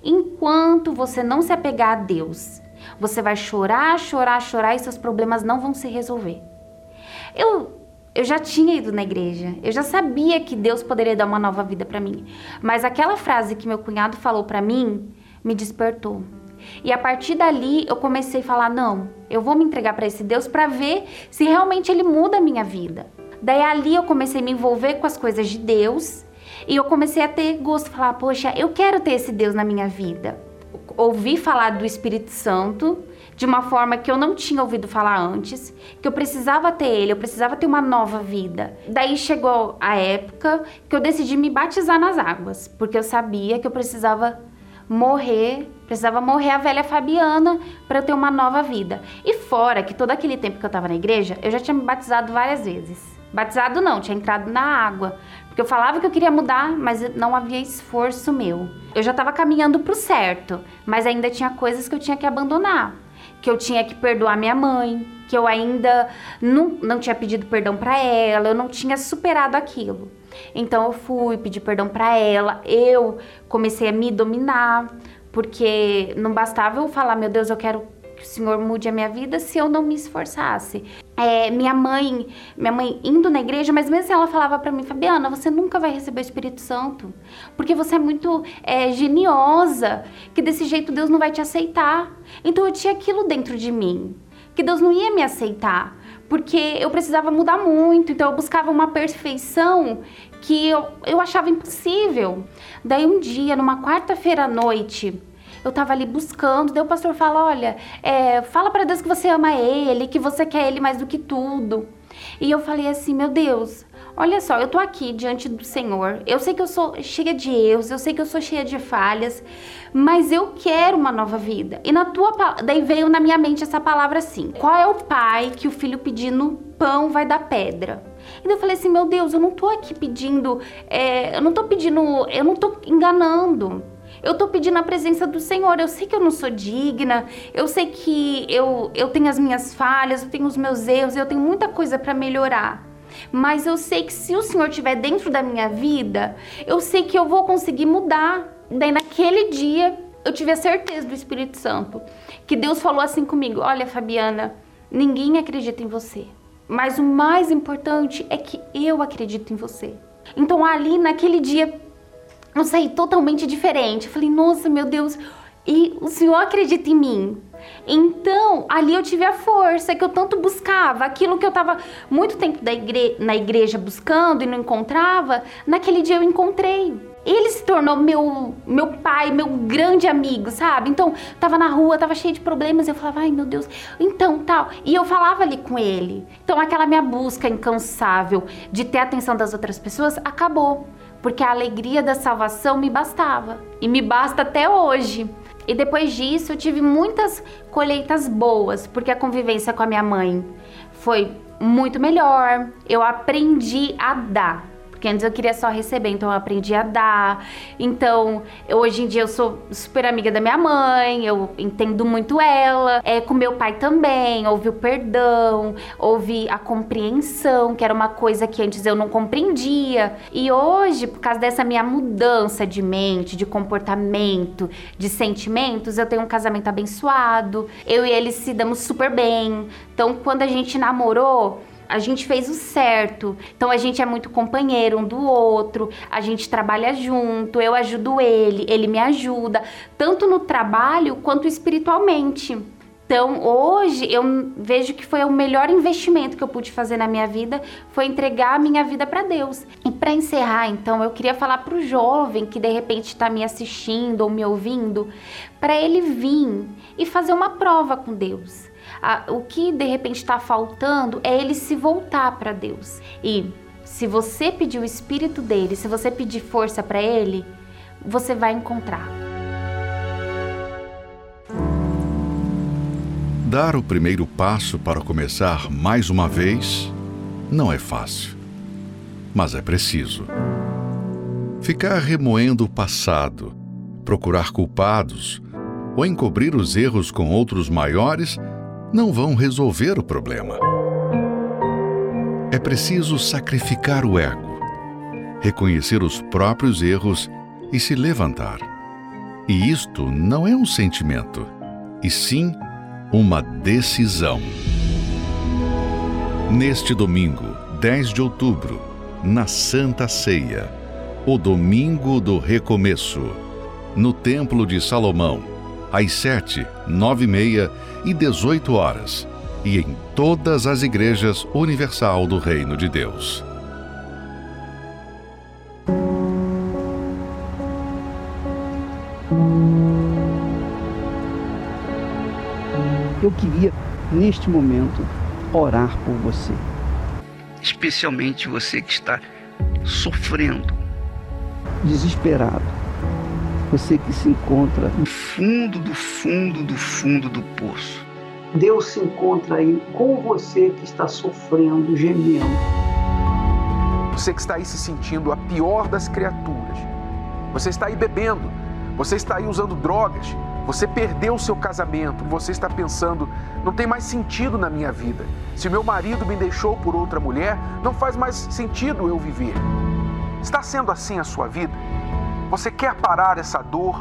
enquanto você não se apegar a Deus, você vai chorar, chorar, chorar e seus problemas não vão se resolver. Eu eu já tinha ido na igreja, eu já sabia que Deus poderia dar uma nova vida para mim, mas aquela frase que meu cunhado falou para mim me despertou. E a partir dali eu comecei a falar: não, eu vou me entregar para esse Deus para ver se realmente ele muda a minha vida. Daí ali eu comecei a me envolver com as coisas de Deus e eu comecei a ter gosto, falar, poxa, eu quero ter esse Deus na minha vida. Ouvi falar do Espírito Santo de uma forma que eu não tinha ouvido falar antes, que eu precisava ter ele, eu precisava ter uma nova vida. Daí chegou a época que eu decidi me batizar nas águas, porque eu sabia que eu precisava morrer, precisava morrer a velha Fabiana para eu ter uma nova vida. E fora que todo aquele tempo que eu estava na igreja, eu já tinha me batizado várias vezes. Batizado não, tinha entrado na água. Porque eu falava que eu queria mudar, mas não havia esforço meu. Eu já estava caminhando para o certo, mas ainda tinha coisas que eu tinha que abandonar. Que eu tinha que perdoar minha mãe, que eu ainda não, não tinha pedido perdão para ela, eu não tinha superado aquilo. Então eu fui pedir perdão para ela, eu comecei a me dominar, porque não bastava eu falar, meu Deus, eu quero que o Senhor mude a minha vida se eu não me esforçasse. É, minha mãe, minha mãe indo na igreja, mas mesmo assim ela falava para mim, Fabiana, você nunca vai receber o Espírito Santo, porque você é muito é, geniosa, que desse jeito Deus não vai te aceitar. Então eu tinha aquilo dentro de mim, que Deus não ia me aceitar, porque eu precisava mudar muito, então eu buscava uma perfeição que eu, eu achava impossível. Daí um dia, numa quarta-feira à noite, eu tava ali buscando, daí o pastor fala: olha, é, fala para Deus que você ama ele, que você quer ele mais do que tudo. E eu falei assim, meu Deus, olha só, eu tô aqui diante do Senhor. Eu sei que eu sou cheia de erros, eu sei que eu sou cheia de falhas, mas eu quero uma nova vida. E na tua daí veio na minha mente essa palavra assim: qual é o pai que o filho pedindo pão vai dar pedra? E eu falei assim, meu Deus, eu não tô aqui pedindo, é, eu não tô pedindo, eu não tô enganando. Eu tô pedindo a presença do Senhor. Eu sei que eu não sou digna, eu sei que eu, eu tenho as minhas falhas, eu tenho os meus erros, eu tenho muita coisa para melhorar. Mas eu sei que se o Senhor estiver dentro da minha vida, eu sei que eu vou conseguir mudar. Daí naquele dia eu tive a certeza do Espírito Santo que Deus falou assim comigo: Olha, Fabiana, ninguém acredita em você. Mas o mais importante é que eu acredito em você. Então ali naquele dia eu saí totalmente diferente. Eu falei, nossa, meu Deus, e o Senhor acredita em mim. Então, ali eu tive a força que eu tanto buscava, aquilo que eu estava muito tempo igre na igreja buscando e não encontrava, naquele dia eu encontrei. Ele se tornou meu meu pai, meu grande amigo, sabe? Então, tava na rua, tava cheio de problemas, eu falava, ai meu Deus, então tal. E eu falava ali com ele. Então, aquela minha busca incansável de ter a atenção das outras pessoas acabou porque a alegria da salvação me bastava e me basta até hoje. E depois disso eu tive muitas colheitas boas, porque a convivência com a minha mãe foi muito melhor. Eu aprendi a dar porque antes eu queria só receber, então eu aprendi a dar. Então, hoje em dia eu sou super amiga da minha mãe, eu entendo muito ela. É, com meu pai também, houve o perdão, houve a compreensão, que era uma coisa que antes eu não compreendia. E hoje, por causa dessa minha mudança de mente, de comportamento, de sentimentos, eu tenho um casamento abençoado. Eu e ele se damos super bem. Então, quando a gente namorou, a gente fez o certo. Então a gente é muito companheiro um do outro, a gente trabalha junto, eu ajudo ele, ele me ajuda, tanto no trabalho quanto espiritualmente. Então, hoje eu vejo que foi o melhor investimento que eu pude fazer na minha vida, foi entregar a minha vida para Deus. E para encerrar, então, eu queria falar para o jovem que de repente está me assistindo ou me ouvindo, para ele vir e fazer uma prova com Deus a, o que de repente está faltando é ele se voltar para Deus. E se você pedir o espírito dele, se você pedir força para ele, você vai encontrar. Dar o primeiro passo para começar mais uma vez não é fácil, mas é preciso. Ficar remoendo o passado, procurar culpados ou encobrir os erros com outros maiores não vão resolver o problema. É preciso sacrificar o ego, reconhecer os próprios erros e se levantar. E isto não é um sentimento, e sim uma decisão. Neste domingo, 10 de outubro, na Santa Ceia, o domingo do recomeço, no Templo de Salomão, às 7, 9 e meia e 18 horas, e em todas as igrejas universal do Reino de Deus. Eu queria, neste momento, orar por você. Especialmente você que está sofrendo, desesperado. Você que se encontra no fundo do fundo do fundo do poço. Deus se encontra aí com você que está sofrendo, gemendo. Você que está aí se sentindo a pior das criaturas. Você está aí bebendo. Você está aí usando drogas. Você perdeu o seu casamento. Você está pensando: não tem mais sentido na minha vida. Se meu marido me deixou por outra mulher, não faz mais sentido eu viver. Está sendo assim a sua vida? Você quer parar essa dor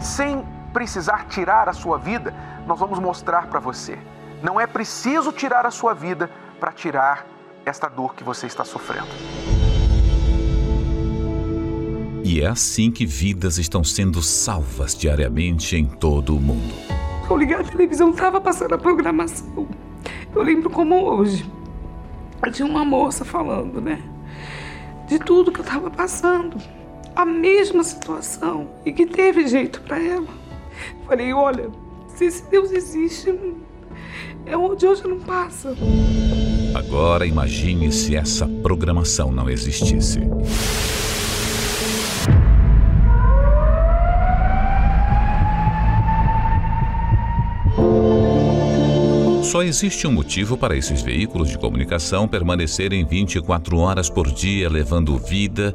sem precisar tirar a sua vida? Nós vamos mostrar para você. Não é preciso tirar a sua vida para tirar esta dor que você está sofrendo. E é assim que vidas estão sendo salvas diariamente em todo o mundo. Eu liguei a televisão, estava passando a programação. Eu lembro como hoje. Tinha uma moça falando, né? De tudo que eu estava passando a mesma situação e que teve jeito para ela. Falei, olha, se esse Deus existe, é onde hoje não passa. Agora imagine se essa programação não existisse. Só existe um motivo para esses veículos de comunicação permanecerem 24 horas por dia, levando vida,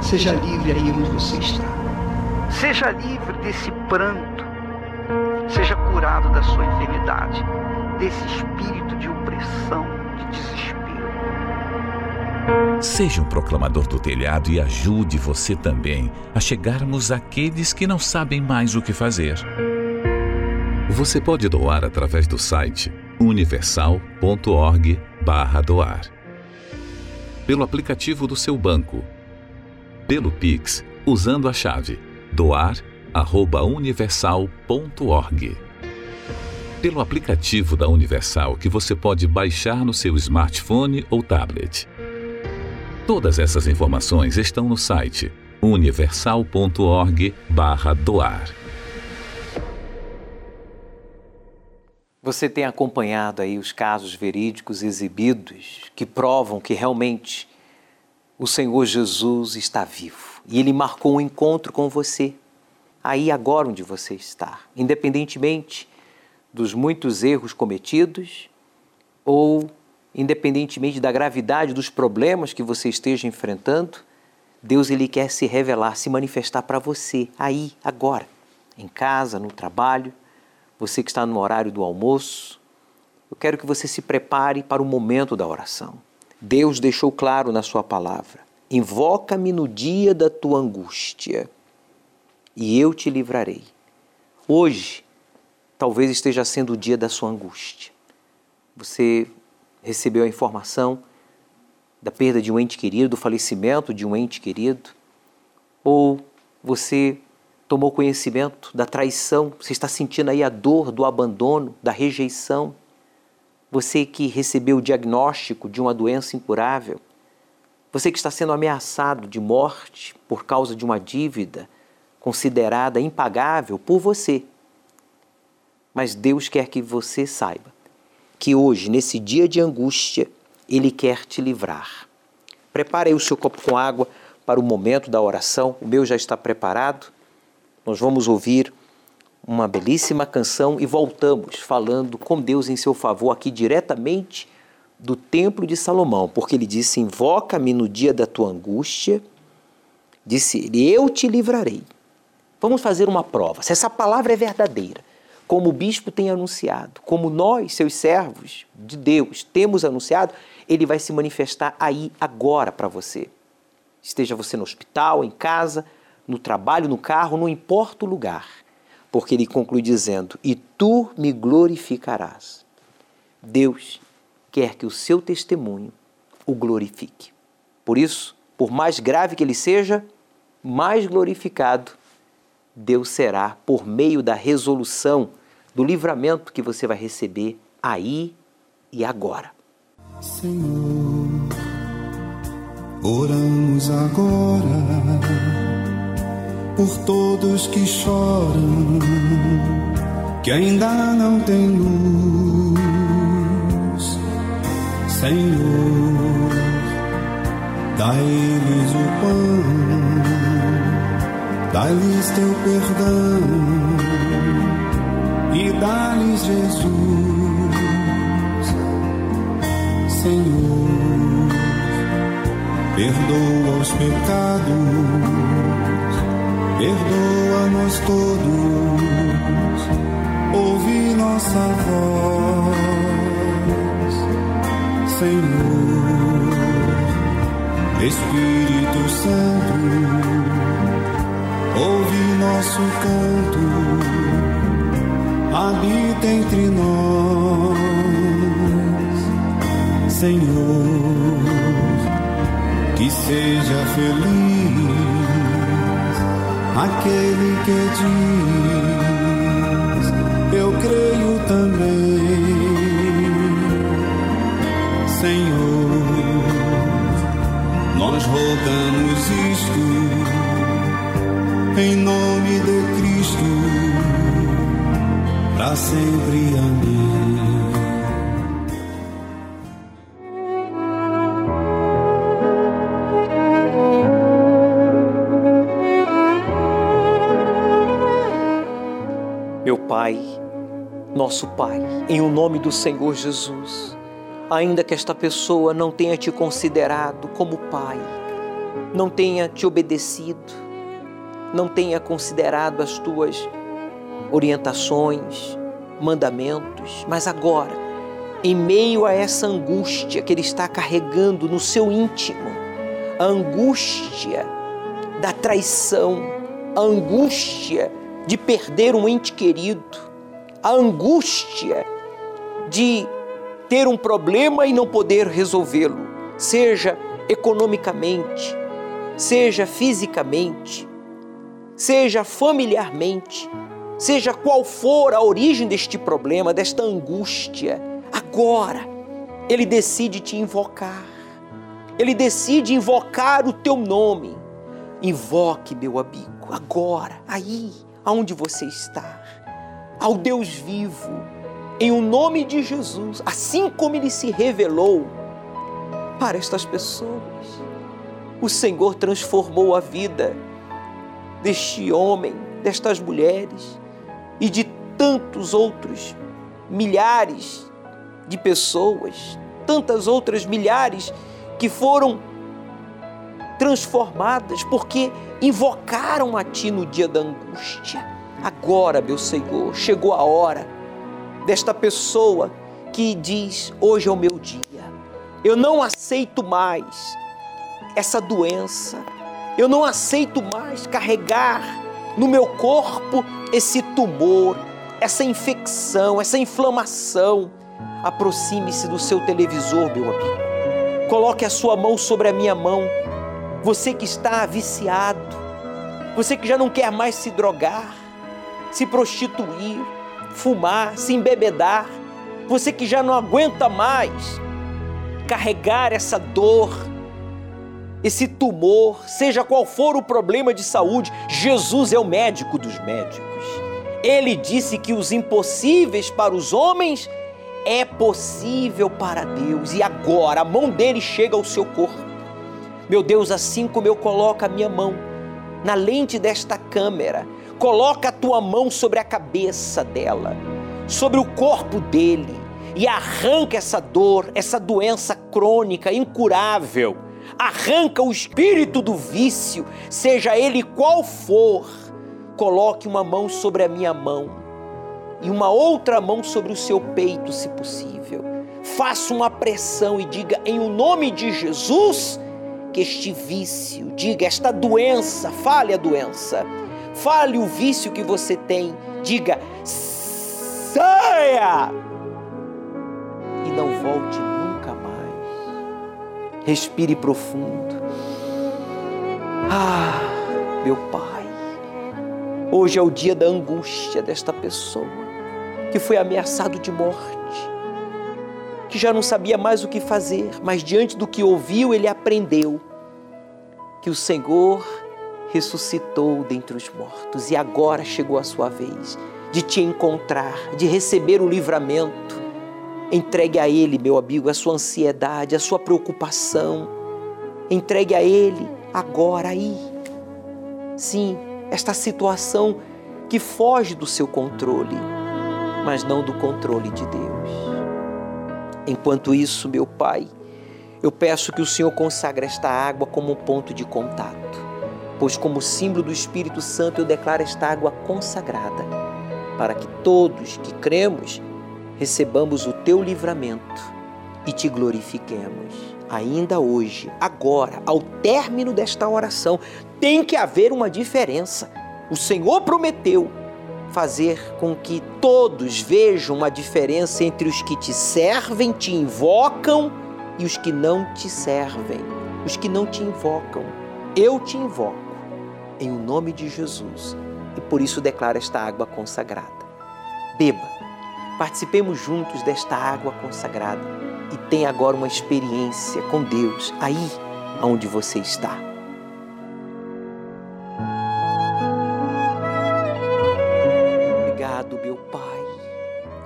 Seja livre aí onde você está. Seja livre desse pranto. Seja curado da sua enfermidade, desse espírito de opressão, de desespero. Seja um proclamador do telhado e ajude você também a chegarmos àqueles que não sabem mais o que fazer. Você pode doar através do site universal.org/doar, pelo aplicativo do seu banco, pelo Pix, usando a chave doar@universal.org. Pelo aplicativo da Universal que você pode baixar no seu smartphone ou tablet. Todas essas informações estão no site universal.org/doar. Você tem acompanhado aí os casos verídicos exibidos que provam que realmente o Senhor Jesus está vivo e ele marcou um encontro com você, aí agora onde você está, independentemente dos muitos erros cometidos ou independentemente da gravidade dos problemas que você esteja enfrentando, Deus ele quer se revelar, se manifestar para você aí agora, em casa, no trabalho você que está no horário do almoço, eu quero que você se prepare para o momento da oração. Deus deixou claro na Sua palavra: Invoca-me no dia da tua angústia e eu te livrarei. Hoje, talvez esteja sendo o dia da sua angústia. Você recebeu a informação da perda de um ente querido, do falecimento de um ente querido, ou você tomou conhecimento da traição, você está sentindo aí a dor do abandono, da rejeição. Você que recebeu o diagnóstico de uma doença incurável, você que está sendo ameaçado de morte por causa de uma dívida considerada impagável por você. Mas Deus quer que você saiba que hoje, nesse dia de angústia, Ele quer te livrar. Prepare aí o seu copo com água para o momento da oração. O meu já está preparado nós vamos ouvir uma belíssima canção e voltamos falando com Deus em seu favor aqui diretamente do Templo de Salomão, porque ele disse: Invoca-me no dia da tua angústia, disse ele, eu te livrarei. Vamos fazer uma prova, se essa palavra é verdadeira, como o bispo tem anunciado, como nós, seus servos de Deus, temos anunciado, ele vai se manifestar aí agora para você. Esteja você no hospital, em casa, no trabalho, no carro, não importa o lugar, porque ele conclui dizendo: E tu me glorificarás. Deus quer que o seu testemunho o glorifique. Por isso, por mais grave que ele seja, mais glorificado Deus será por meio da resolução, do livramento que você vai receber aí e agora. Senhor, oramos agora por todos que choram, que ainda não têm luz. Senhor, dá-lhes o pão, dá-lhes teu perdão e dá-lhes Jesus. Senhor, perdoa os pecados perdoa-nos todos, ouve nossa voz, Senhor, Espírito Santo, ouve nosso canto, habita entre nós, Senhor, que seja feliz aquele que diz: Eu creio também, Senhor. Nós rogamos isto em nome de Cristo, para sempre. Amém. Nosso Pai, em o nome do Senhor Jesus, ainda que esta pessoa não tenha te considerado como Pai, não tenha te obedecido, não tenha considerado as tuas orientações, mandamentos, mas agora, em meio a essa angústia que ele está carregando no seu íntimo, a angústia da traição, a angústia de perder um ente querido, a angústia de ter um problema e não poder resolvê-lo, seja economicamente, seja fisicamente, seja familiarmente, seja qual for a origem deste problema, desta angústia, agora ele decide te invocar. Ele decide invocar o teu nome. Invoque, meu amigo, agora, aí, aonde você está, ao Deus vivo, em o nome de Jesus, assim como ele se revelou para estas pessoas. O Senhor transformou a vida deste homem, destas mulheres e de tantos outros milhares de pessoas, tantas outras milhares que foram transformadas porque invocaram a Ti no dia da angústia. Agora, meu Senhor, chegou a hora desta pessoa que diz: Hoje é o meu dia, eu não aceito mais essa doença, eu não aceito mais carregar no meu corpo esse tumor, essa infecção, essa inflamação. Aproxime-se do seu televisor, meu amigo. Coloque a sua mão sobre a minha mão. Você que está viciado, você que já não quer mais se drogar, se prostituir, fumar, se embebedar, você que já não aguenta mais carregar essa dor, esse tumor, seja qual for o problema de saúde, Jesus é o médico dos médicos. Ele disse que os impossíveis para os homens é possível para Deus. E agora a mão dele chega ao seu corpo. Meu Deus, assim como eu coloco a minha mão na lente desta câmera, coloca a tua mão sobre a cabeça dela, sobre o corpo dele e arranca essa dor, essa doença crônica, incurável. Arranca o espírito do vício, seja ele qual for. Coloque uma mão sobre a minha mão e uma outra mão sobre o seu peito, se possível. Faça uma pressão e diga em o nome de Jesus que este vício, diga esta doença, fale a doença, fale o vício que você tem, diga saia e não volte nunca mais. Respire profundo. Ah, meu Pai, hoje é o dia da angústia desta pessoa que foi ameaçado de morte, que já não sabia mais o que fazer, mas diante do que ouviu, ele aprendeu que o Senhor ressuscitou dentre os mortos e agora chegou a sua vez de te encontrar, de receber o livramento. Entregue a Ele, meu amigo, a sua ansiedade, a sua preocupação. Entregue a Ele agora aí. Sim, esta situação que foge do seu controle mas não do controle de Deus. Enquanto isso, meu Pai, eu peço que o Senhor consagre esta água como um ponto de contato, pois, como símbolo do Espírito Santo, eu declaro esta água consagrada, para que todos que cremos recebamos o teu livramento e te glorifiquemos. Ainda hoje, agora, ao término desta oração, tem que haver uma diferença. O Senhor prometeu fazer com que todos vejam uma diferença entre os que te servem, te invocam e os que não te servem, os que não te invocam. Eu te invoco em o nome de Jesus e por isso declaro esta água consagrada. Beba, participemos juntos desta água consagrada e tenha agora uma experiência com Deus aí onde você está. Obrigado, meu Pai.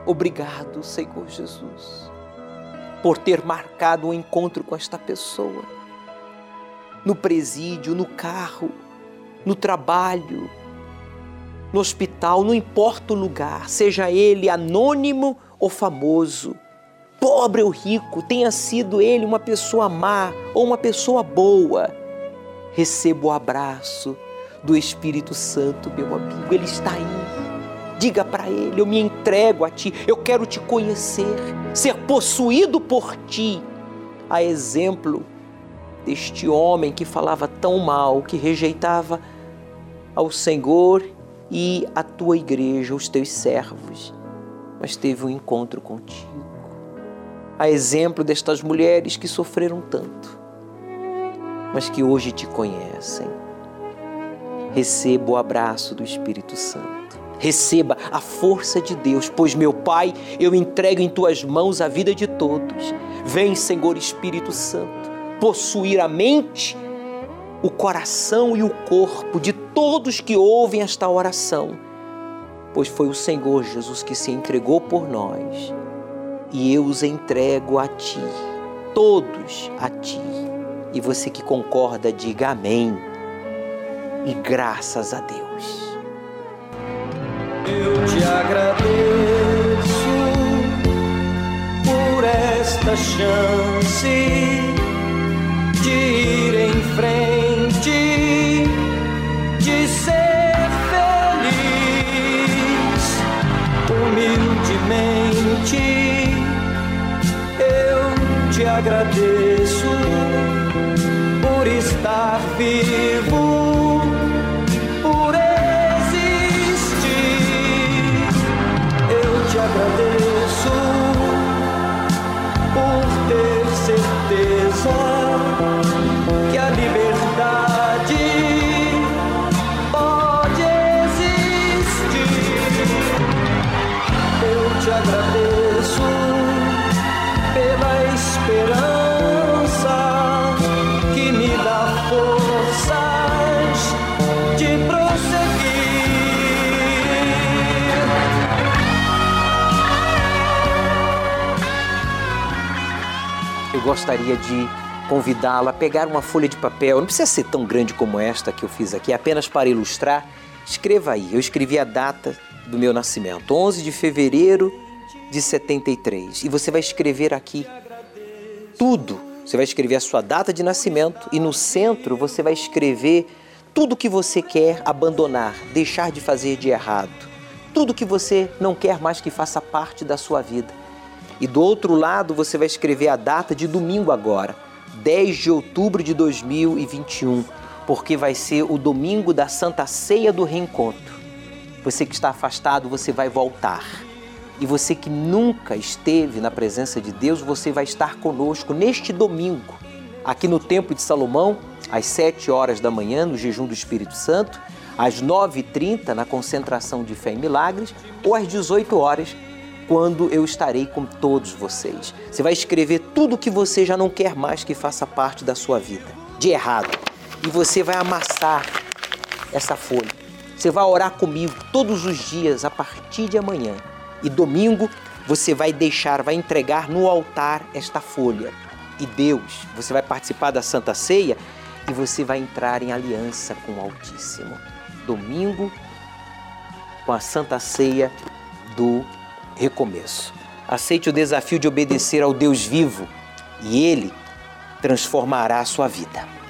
Obrigado, Senhor Jesus, por ter marcado um encontro com esta pessoa. No presídio, no carro, no trabalho, no hospital, não importa o lugar, seja ele anônimo ou famoso, pobre ou rico, tenha sido ele uma pessoa má ou uma pessoa boa, receba o abraço do Espírito Santo, meu amigo, ele está aí. Diga para ele: Eu me entrego a ti, eu quero te conhecer, ser possuído por ti. A exemplo deste homem que falava tão mal, que rejeitava ao Senhor e a tua igreja, os teus servos, mas teve um encontro contigo. A exemplo destas mulheres que sofreram tanto, mas que hoje te conhecem. Receba o abraço do Espírito Santo receba a força de Deus, pois meu Pai, eu entrego em tuas mãos a vida de todos. Vem, Senhor Espírito Santo, possuir a mente, o coração e o corpo de todos que ouvem esta oração, pois foi o Senhor Jesus que se entregou por nós e eu os entrego a Ti, todos a Ti. E você que concorda, diga amém e graças a Deus eu te agradeço por esta chance de ir em frente, agradeço por estar vivo. Gostaria de convidá-lo a pegar uma folha de papel, não precisa ser tão grande como esta que eu fiz aqui, apenas para ilustrar. Escreva aí, eu escrevi a data do meu nascimento, 11 de fevereiro de 73. E você vai escrever aqui tudo. Você vai escrever a sua data de nascimento e no centro você vai escrever tudo que você quer abandonar, deixar de fazer de errado. Tudo que você não quer mais que faça parte da sua vida. E do outro lado você vai escrever a data de domingo agora, 10 de outubro de 2021, porque vai ser o domingo da Santa Ceia do Reencontro. Você que está afastado, você vai voltar. E você que nunca esteve na presença de Deus, você vai estar conosco neste domingo, aqui no Templo de Salomão, às 7 horas da manhã, no jejum do Espírito Santo, às 9h30 na concentração de fé e milagres, ou às 18 horas quando eu estarei com todos vocês. Você vai escrever tudo que você já não quer mais que faça parte da sua vida, de errado. E você vai amassar essa folha. Você vai orar comigo todos os dias a partir de amanhã. E domingo você vai deixar, vai entregar no altar esta folha. E Deus, você vai participar da Santa Ceia e você vai entrar em aliança com o Altíssimo. Domingo, com a Santa Ceia do recomeço. Aceite o desafio de obedecer ao Deus vivo e Ele transformará a sua vida.